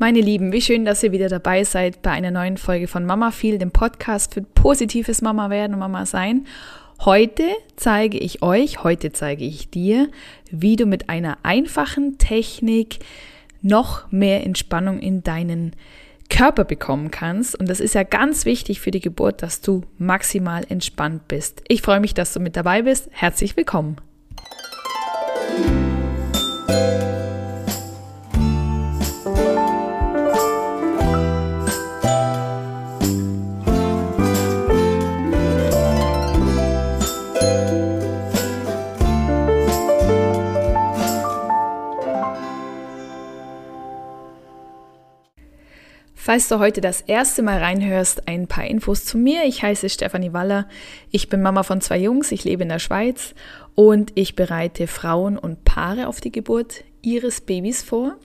Meine Lieben, wie schön, dass ihr wieder dabei seid bei einer neuen Folge von Mama Feel, dem Podcast für positives Mama werden und Mama sein. Heute zeige ich euch, heute zeige ich dir, wie du mit einer einfachen Technik noch mehr Entspannung in deinen Körper bekommen kannst. Und das ist ja ganz wichtig für die Geburt, dass du maximal entspannt bist. Ich freue mich, dass du mit dabei bist. Herzlich willkommen. Falls du heute das erste Mal reinhörst, ein paar Infos zu mir. Ich heiße Stefanie Waller. Ich bin Mama von zwei Jungs. Ich lebe in der Schweiz und ich bereite Frauen und Paare auf die Geburt ihres Babys vor,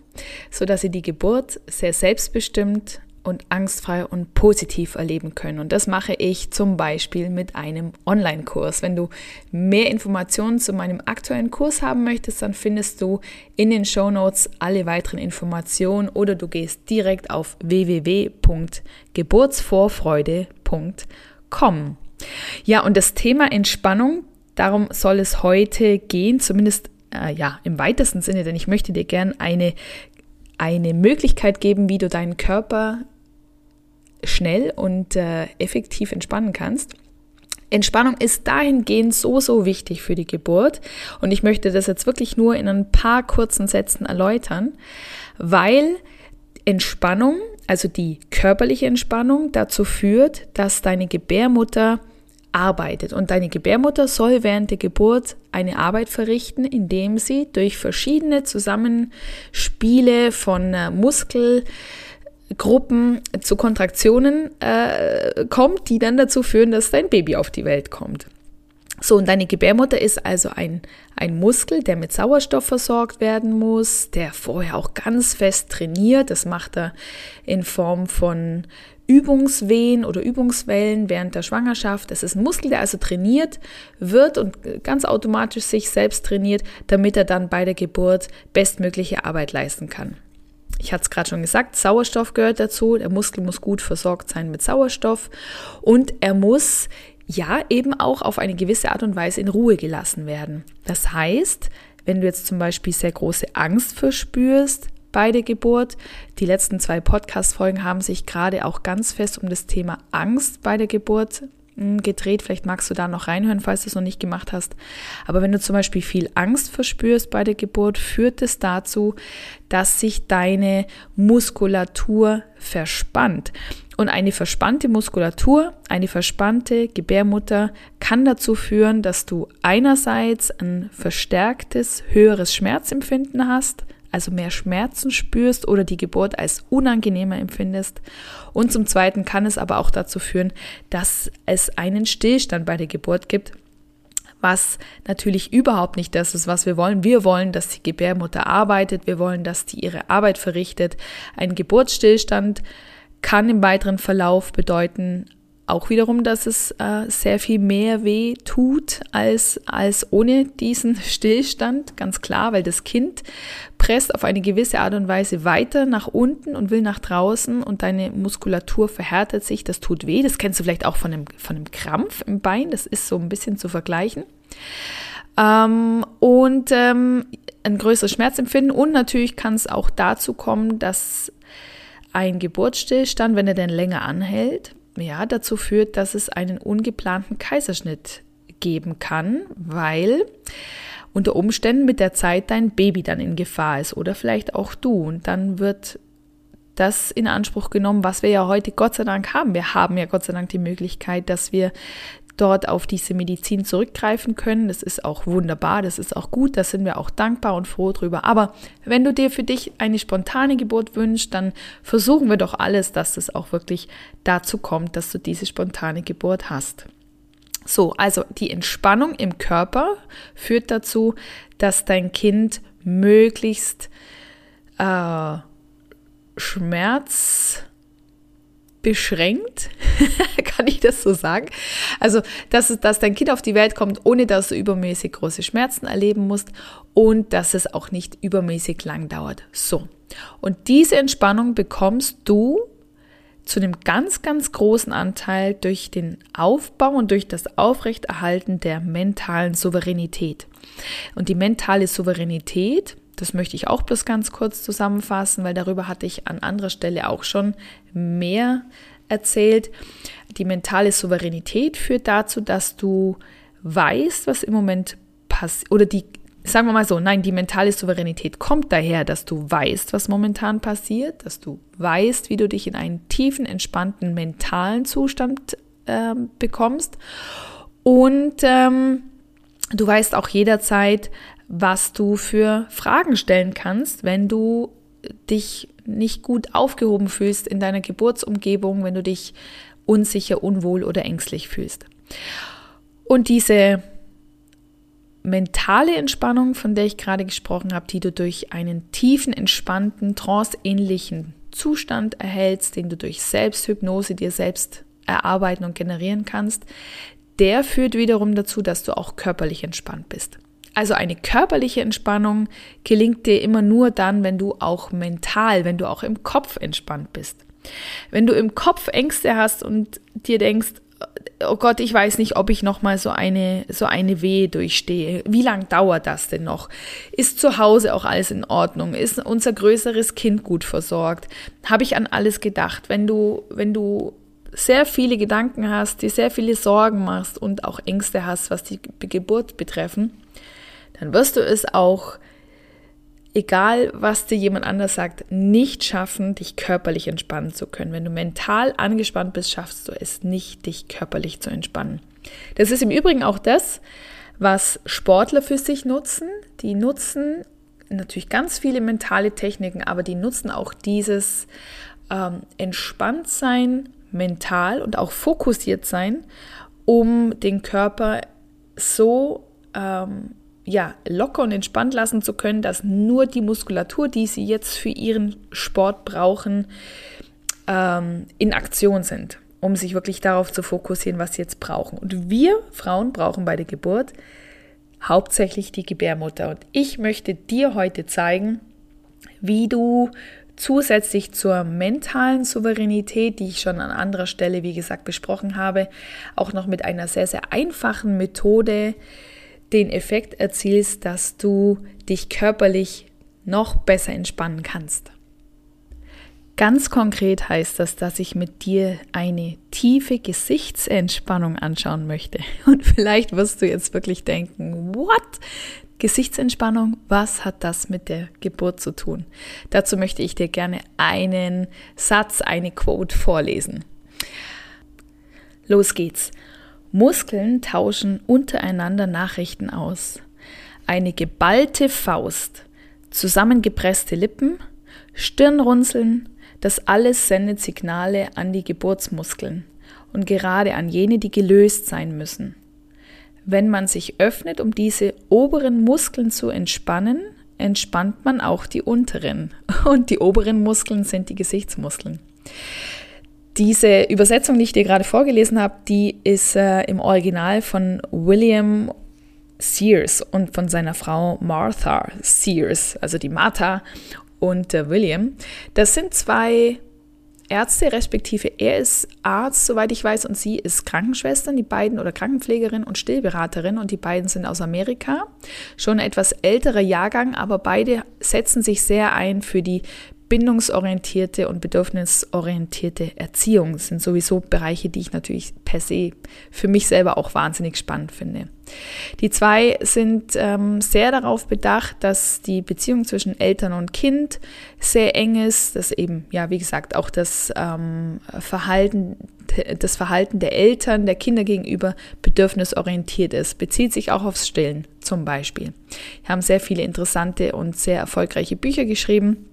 sodass sie die Geburt sehr selbstbestimmt und angstfrei und positiv erleben können. Und das mache ich zum Beispiel mit einem Online-Kurs. Wenn du mehr Informationen zu meinem aktuellen Kurs haben möchtest, dann findest du in den Show Notes alle weiteren Informationen oder du gehst direkt auf www.geburtsvorfreude.com. Ja, und das Thema Entspannung, darum soll es heute gehen, zumindest äh, ja, im weitesten Sinne, denn ich möchte dir gern eine eine Möglichkeit geben, wie du deinen Körper schnell und äh, effektiv entspannen kannst. Entspannung ist dahingehend so, so wichtig für die Geburt. Und ich möchte das jetzt wirklich nur in ein paar kurzen Sätzen erläutern, weil Entspannung, also die körperliche Entspannung, dazu führt, dass deine Gebärmutter arbeitet. Und deine Gebärmutter soll während der Geburt eine Arbeit verrichten, indem sie durch verschiedene Zusammenspiele von äh, Muskel, Gruppen zu Kontraktionen äh, kommt, die dann dazu führen, dass dein Baby auf die Welt kommt. So, und deine Gebärmutter ist also ein, ein Muskel, der mit Sauerstoff versorgt werden muss, der vorher auch ganz fest trainiert. Das macht er in Form von Übungswehen oder Übungswellen während der Schwangerschaft. Das ist ein Muskel, der also trainiert wird und ganz automatisch sich selbst trainiert, damit er dann bei der Geburt bestmögliche Arbeit leisten kann. Ich hatte es gerade schon gesagt, Sauerstoff gehört dazu. Der Muskel muss gut versorgt sein mit Sauerstoff und er muss ja eben auch auf eine gewisse Art und Weise in Ruhe gelassen werden. Das heißt, wenn du jetzt zum Beispiel sehr große Angst verspürst bei der Geburt, die letzten zwei Podcast-Folgen haben sich gerade auch ganz fest um das Thema Angst bei der Geburt gedreht. Vielleicht magst du da noch reinhören, falls du es noch nicht gemacht hast. Aber wenn du zum Beispiel viel Angst verspürst bei der Geburt, führt es dazu, dass sich deine Muskulatur verspannt. Und eine verspannte Muskulatur, eine verspannte Gebärmutter kann dazu führen, dass du einerseits ein verstärktes, höheres Schmerzempfinden hast, also mehr Schmerzen spürst oder die Geburt als unangenehmer empfindest. Und zum Zweiten kann es aber auch dazu führen, dass es einen Stillstand bei der Geburt gibt, was natürlich überhaupt nicht das ist, was wir wollen. Wir wollen, dass die Gebärmutter arbeitet, wir wollen, dass die ihre Arbeit verrichtet. Ein Geburtsstillstand kann im weiteren Verlauf bedeuten, auch wiederum, dass es äh, sehr viel mehr weh tut als, als ohne diesen Stillstand, ganz klar, weil das Kind presst auf eine gewisse Art und Weise weiter nach unten und will nach draußen und deine Muskulatur verhärtet sich, das tut weh. Das kennst du vielleicht auch von einem, von einem Krampf im Bein, das ist so ein bisschen zu vergleichen. Ähm, und ähm, ein größeres Schmerzempfinden und natürlich kann es auch dazu kommen, dass ein Geburtsstillstand, wenn er denn länger anhält, ja, dazu führt, dass es einen ungeplanten Kaiserschnitt geben kann, weil unter Umständen mit der Zeit dein Baby dann in Gefahr ist oder vielleicht auch du. Und dann wird das in Anspruch genommen, was wir ja heute Gott sei Dank haben. Wir haben ja Gott sei Dank die Möglichkeit, dass wir dort auf diese Medizin zurückgreifen können. Das ist auch wunderbar, das ist auch gut, da sind wir auch dankbar und froh drüber. Aber wenn du dir für dich eine spontane Geburt wünschst, dann versuchen wir doch alles, dass es auch wirklich dazu kommt, dass du diese spontane Geburt hast. So, also die Entspannung im Körper führt dazu, dass dein Kind möglichst äh, Schmerz beschränkt, kann ich das so sagen? Also, dass, dass dein Kind auf die Welt kommt, ohne dass du übermäßig große Schmerzen erleben musst und dass es auch nicht übermäßig lang dauert. So. Und diese Entspannung bekommst du zu einem ganz, ganz großen Anteil durch den Aufbau und durch das Aufrechterhalten der mentalen Souveränität. Und die mentale Souveränität, das möchte ich auch bloß ganz kurz zusammenfassen, weil darüber hatte ich an anderer Stelle auch schon mehr erzählt. Die mentale Souveränität führt dazu, dass du weißt, was im Moment passiert, oder die sagen wir mal so, nein, die mentale Souveränität kommt daher, dass du weißt, was momentan passiert, dass du weißt, wie du dich in einen tiefen, entspannten mentalen Zustand äh, bekommst und ähm, du weißt auch jederzeit, was du für Fragen stellen kannst, wenn du dich nicht gut aufgehoben fühlst in deiner Geburtsumgebung, wenn du dich unsicher, unwohl oder ängstlich fühlst. Und diese mentale Entspannung, von der ich gerade gesprochen habe, die du durch einen tiefen, entspannten, tranceähnlichen Zustand erhältst, den du durch Selbsthypnose dir selbst erarbeiten und generieren kannst, der führt wiederum dazu, dass du auch körperlich entspannt bist. Also eine körperliche Entspannung gelingt dir immer nur dann, wenn du auch mental, wenn du auch im Kopf entspannt bist. Wenn du im Kopf Ängste hast und dir denkst, oh Gott, ich weiß nicht, ob ich noch mal so eine so eine Wehe durchstehe. Wie lange dauert das denn noch? Ist zu Hause auch alles in Ordnung? Ist unser größeres Kind gut versorgt? Habe ich an alles gedacht? Wenn du wenn du sehr viele Gedanken hast, dir sehr viele Sorgen machst und auch Ängste hast, was die Geburt betreffen, dann wirst du es auch egal was dir jemand anders sagt, nicht schaffen, dich körperlich entspannen zu können. Wenn du mental angespannt bist, schaffst du es nicht, dich körperlich zu entspannen. Das ist im Übrigen auch das, was Sportler für sich nutzen. Die nutzen natürlich ganz viele mentale Techniken, aber die nutzen auch dieses ähm, Entspanntsein mental und auch fokussiert sein, um den Körper so ähm, ja, locker und entspannt lassen zu können, dass nur die Muskulatur, die sie jetzt für ihren Sport brauchen, ähm, in Aktion sind, um sich wirklich darauf zu fokussieren, was sie jetzt brauchen. Und wir Frauen brauchen bei der Geburt hauptsächlich die Gebärmutter. Und ich möchte dir heute zeigen, wie du zusätzlich zur mentalen Souveränität, die ich schon an anderer Stelle, wie gesagt, besprochen habe, auch noch mit einer sehr, sehr einfachen Methode den Effekt erzielst, dass du dich körperlich noch besser entspannen kannst. Ganz konkret heißt das, dass ich mit dir eine tiefe Gesichtsentspannung anschauen möchte. Und vielleicht wirst du jetzt wirklich denken, what? Gesichtsentspannung, was hat das mit der Geburt zu tun? Dazu möchte ich dir gerne einen Satz, eine Quote vorlesen. Los geht's. Muskeln tauschen untereinander Nachrichten aus. Eine geballte Faust, zusammengepresste Lippen, Stirnrunzeln, das alles sendet Signale an die Geburtsmuskeln und gerade an jene, die gelöst sein müssen. Wenn man sich öffnet, um diese oberen Muskeln zu entspannen, entspannt man auch die unteren. Und die oberen Muskeln sind die Gesichtsmuskeln. Diese Übersetzung, die ich dir gerade vorgelesen habe, die ist äh, im Original von William Sears und von seiner Frau Martha Sears, also die Martha und äh, William. Das sind zwei Ärzte, respektive er ist Arzt, soweit ich weiß, und sie ist Krankenschwestern, die beiden oder Krankenpflegerin und Stillberaterin und die beiden sind aus Amerika. Schon etwas älterer Jahrgang, aber beide setzen sich sehr ein für die bindungsorientierte und bedürfnisorientierte Erziehung sind sowieso Bereiche, die ich natürlich per se für mich selber auch wahnsinnig spannend finde. Die zwei sind ähm, sehr darauf bedacht, dass die Beziehung zwischen Eltern und Kind sehr eng ist, dass eben, ja, wie gesagt, auch das ähm, Verhalten, das Verhalten der Eltern, der Kinder gegenüber bedürfnisorientiert ist, bezieht sich auch aufs Stillen zum Beispiel. Wir haben sehr viele interessante und sehr erfolgreiche Bücher geschrieben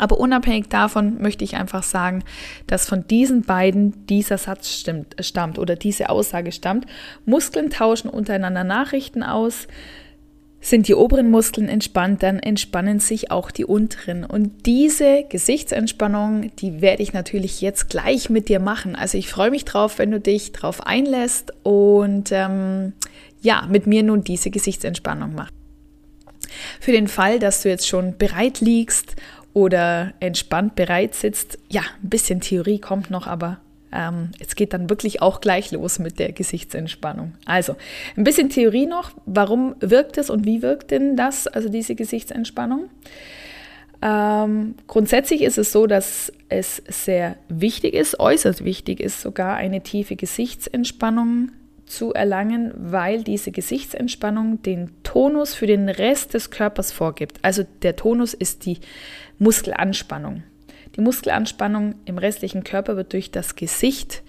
aber unabhängig davon möchte ich einfach sagen, dass von diesen beiden dieser Satz stimmt, stammt oder diese Aussage stammt. Muskeln tauschen untereinander Nachrichten aus. sind die oberen Muskeln entspannt, dann entspannen sich auch die unteren. Und diese Gesichtsentspannung, die werde ich natürlich jetzt gleich mit dir machen. Also ich freue mich drauf, wenn du dich drauf einlässt und ähm, ja, mit mir nun diese Gesichtsentspannung machst. Für den Fall, dass du jetzt schon bereit liegst oder entspannt bereit sitzt, ja, ein bisschen Theorie kommt noch, aber ähm, es geht dann wirklich auch gleich los mit der Gesichtsentspannung. Also ein bisschen Theorie noch. Warum wirkt es und wie wirkt denn das, also diese Gesichtsentspannung? Ähm, grundsätzlich ist es so, dass es sehr wichtig ist, äußerst wichtig ist, sogar eine tiefe Gesichtsentspannung zu erlangen, weil diese Gesichtsentspannung den Tonus für den Rest des Körpers vorgibt. Also der Tonus ist die Muskelanspannung. Die Muskelanspannung im restlichen Körper wird durch das Gesicht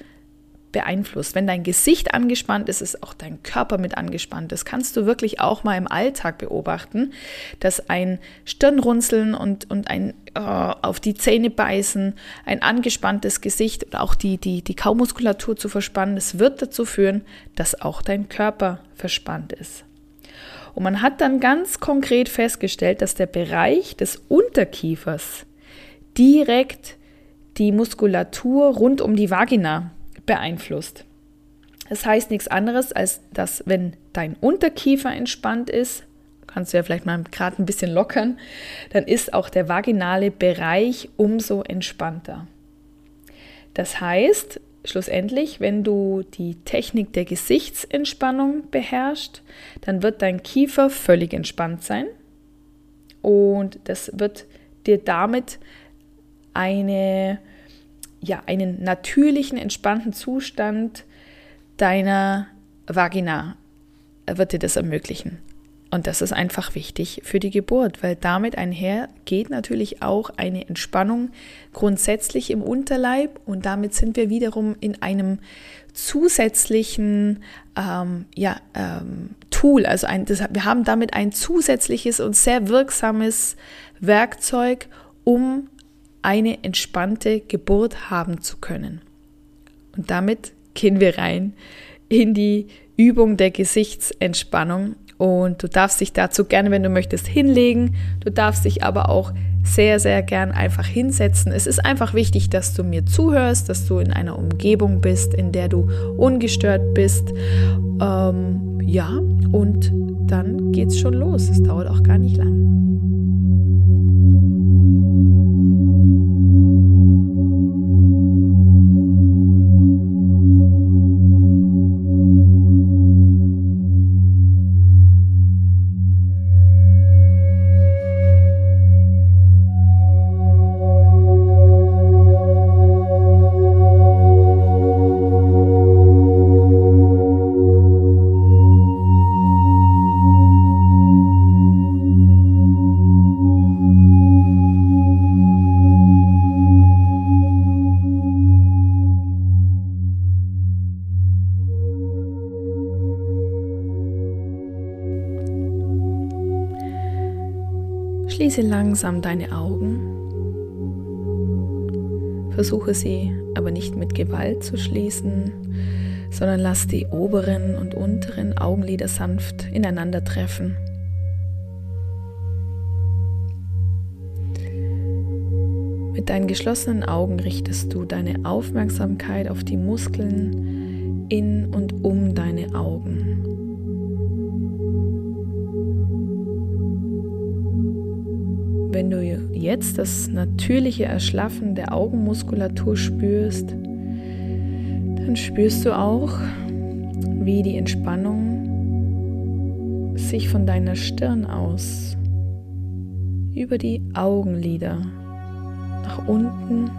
beeinflusst. Wenn dein Gesicht angespannt ist, ist auch dein Körper mit angespannt. Das kannst du wirklich auch mal im Alltag beobachten, dass ein Stirnrunzeln und, und ein äh, auf die Zähne beißen, ein angespanntes Gesicht oder auch die, die, die Kaumuskulatur zu verspannen, das wird dazu führen, dass auch dein Körper verspannt ist. Und man hat dann ganz konkret festgestellt, dass der Bereich des Unterkiefers direkt die Muskulatur rund um die Vagina beeinflusst. Das heißt nichts anderes, als dass wenn dein Unterkiefer entspannt ist, kannst du ja vielleicht mal gerade ein bisschen lockern, dann ist auch der vaginale Bereich umso entspannter. Das heißt, schlussendlich, wenn du die Technik der Gesichtsentspannung beherrschst, dann wird dein Kiefer völlig entspannt sein und das wird dir damit eine, ja, einen natürlichen, entspannten Zustand deiner Vagina wird dir das ermöglichen. Und das ist einfach wichtig für die Geburt, weil damit einher geht natürlich auch eine Entspannung grundsätzlich im Unterleib und damit sind wir wiederum in einem zusätzlichen ähm, ja, ähm, Tool. Also ein, das, wir haben damit ein zusätzliches und sehr wirksames Werkzeug, um eine entspannte Geburt haben zu können. Und damit gehen wir rein in die Übung der Gesichtsentspannung. Und du darfst dich dazu gerne, wenn du möchtest, hinlegen. Du darfst dich aber auch sehr, sehr gern einfach hinsetzen. Es ist einfach wichtig, dass du mir zuhörst, dass du in einer Umgebung bist, in der du ungestört bist. Ähm, ja, und dann geht's schon los. Es dauert auch gar nicht lang. Langsam deine Augen. Versuche sie aber nicht mit Gewalt zu schließen, sondern lass die oberen und unteren Augenlider sanft ineinander treffen. Mit deinen geschlossenen Augen richtest du deine Aufmerksamkeit auf die Muskeln in und um deine Augen. Jetzt das natürliche Erschlaffen der Augenmuskulatur spürst, dann spürst du auch, wie die Entspannung sich von deiner Stirn aus über die Augenlider nach unten,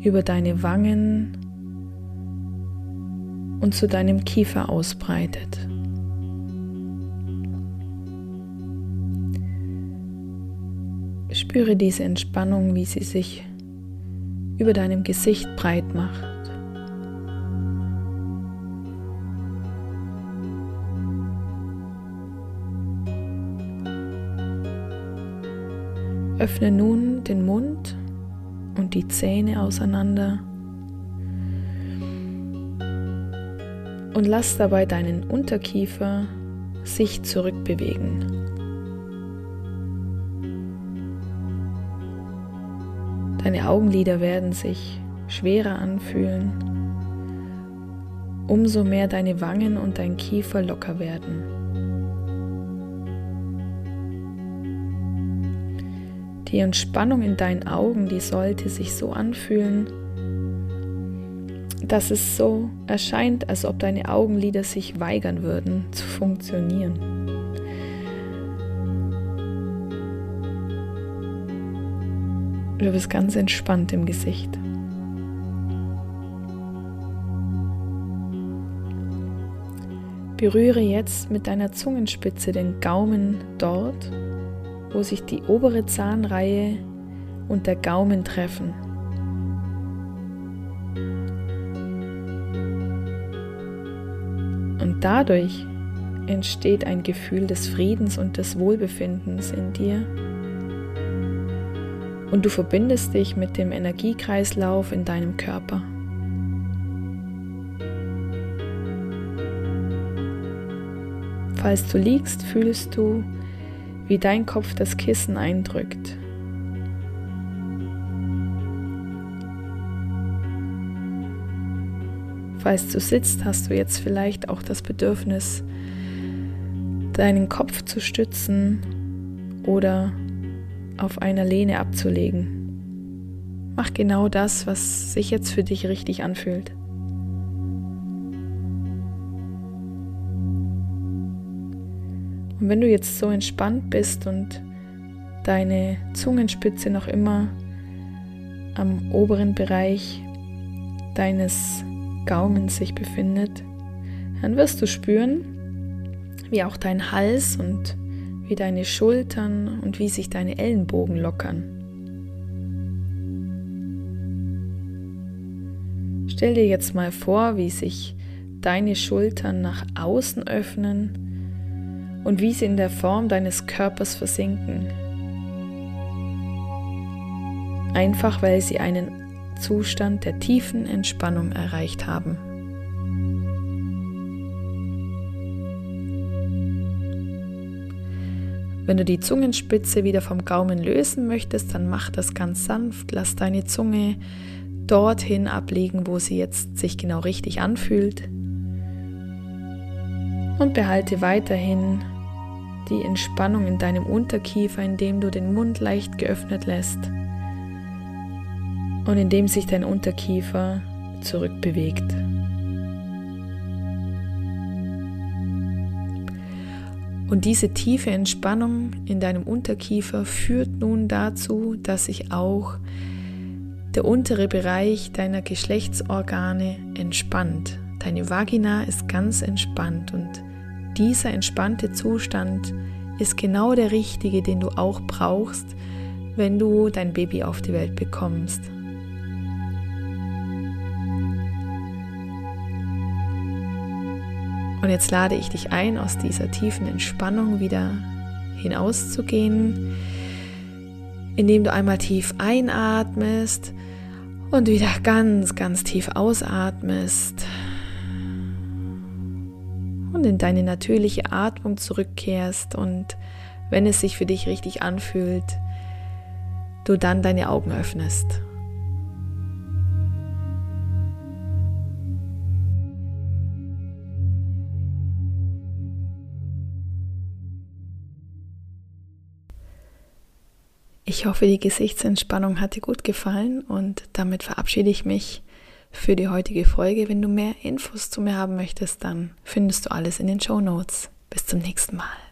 über deine Wangen und zu deinem Kiefer ausbreitet. Spüre diese Entspannung, wie sie sich über deinem Gesicht breit macht. Öffne nun den Mund und die Zähne auseinander und lass dabei deinen Unterkiefer sich zurückbewegen. Deine Augenlider werden sich schwerer anfühlen, umso mehr deine Wangen und dein Kiefer locker werden. Die Entspannung in deinen Augen, die sollte sich so anfühlen, dass es so erscheint, als ob deine Augenlider sich weigern würden zu funktionieren. Du bist ganz entspannt im Gesicht. Berühre jetzt mit deiner Zungenspitze den Gaumen dort, wo sich die obere Zahnreihe und der Gaumen treffen. Und dadurch entsteht ein Gefühl des Friedens und des Wohlbefindens in dir. Und du verbindest dich mit dem Energiekreislauf in deinem Körper. Falls du liegst, fühlst du, wie dein Kopf das Kissen eindrückt. Falls du sitzt, hast du jetzt vielleicht auch das Bedürfnis, deinen Kopf zu stützen oder auf einer Lehne abzulegen. Mach genau das, was sich jetzt für dich richtig anfühlt. Und wenn du jetzt so entspannt bist und deine Zungenspitze noch immer am oberen Bereich deines Gaumens sich befindet, dann wirst du spüren, wie auch dein Hals und wie deine Schultern und wie sich deine Ellenbogen lockern. Stell dir jetzt mal vor, wie sich deine Schultern nach außen öffnen und wie sie in der Form deines Körpers versinken. Einfach weil sie einen Zustand der tiefen Entspannung erreicht haben. Wenn du die Zungenspitze wieder vom Gaumen lösen möchtest, dann mach das ganz sanft. Lass deine Zunge dorthin ablegen, wo sie jetzt sich genau richtig anfühlt. Und behalte weiterhin die Entspannung in deinem Unterkiefer, indem du den Mund leicht geöffnet lässt und indem sich dein Unterkiefer zurückbewegt. Und diese tiefe Entspannung in deinem Unterkiefer führt nun dazu, dass sich auch der untere Bereich deiner Geschlechtsorgane entspannt. Deine Vagina ist ganz entspannt und dieser entspannte Zustand ist genau der richtige, den du auch brauchst, wenn du dein Baby auf die Welt bekommst. Und jetzt lade ich dich ein, aus dieser tiefen Entspannung wieder hinauszugehen, indem du einmal tief einatmest und wieder ganz, ganz tief ausatmest und in deine natürliche Atmung zurückkehrst und wenn es sich für dich richtig anfühlt, du dann deine Augen öffnest. Ich hoffe, die Gesichtsentspannung hat dir gut gefallen und damit verabschiede ich mich für die heutige Folge. Wenn du mehr Infos zu mir haben möchtest, dann findest du alles in den Show Notes. Bis zum nächsten Mal.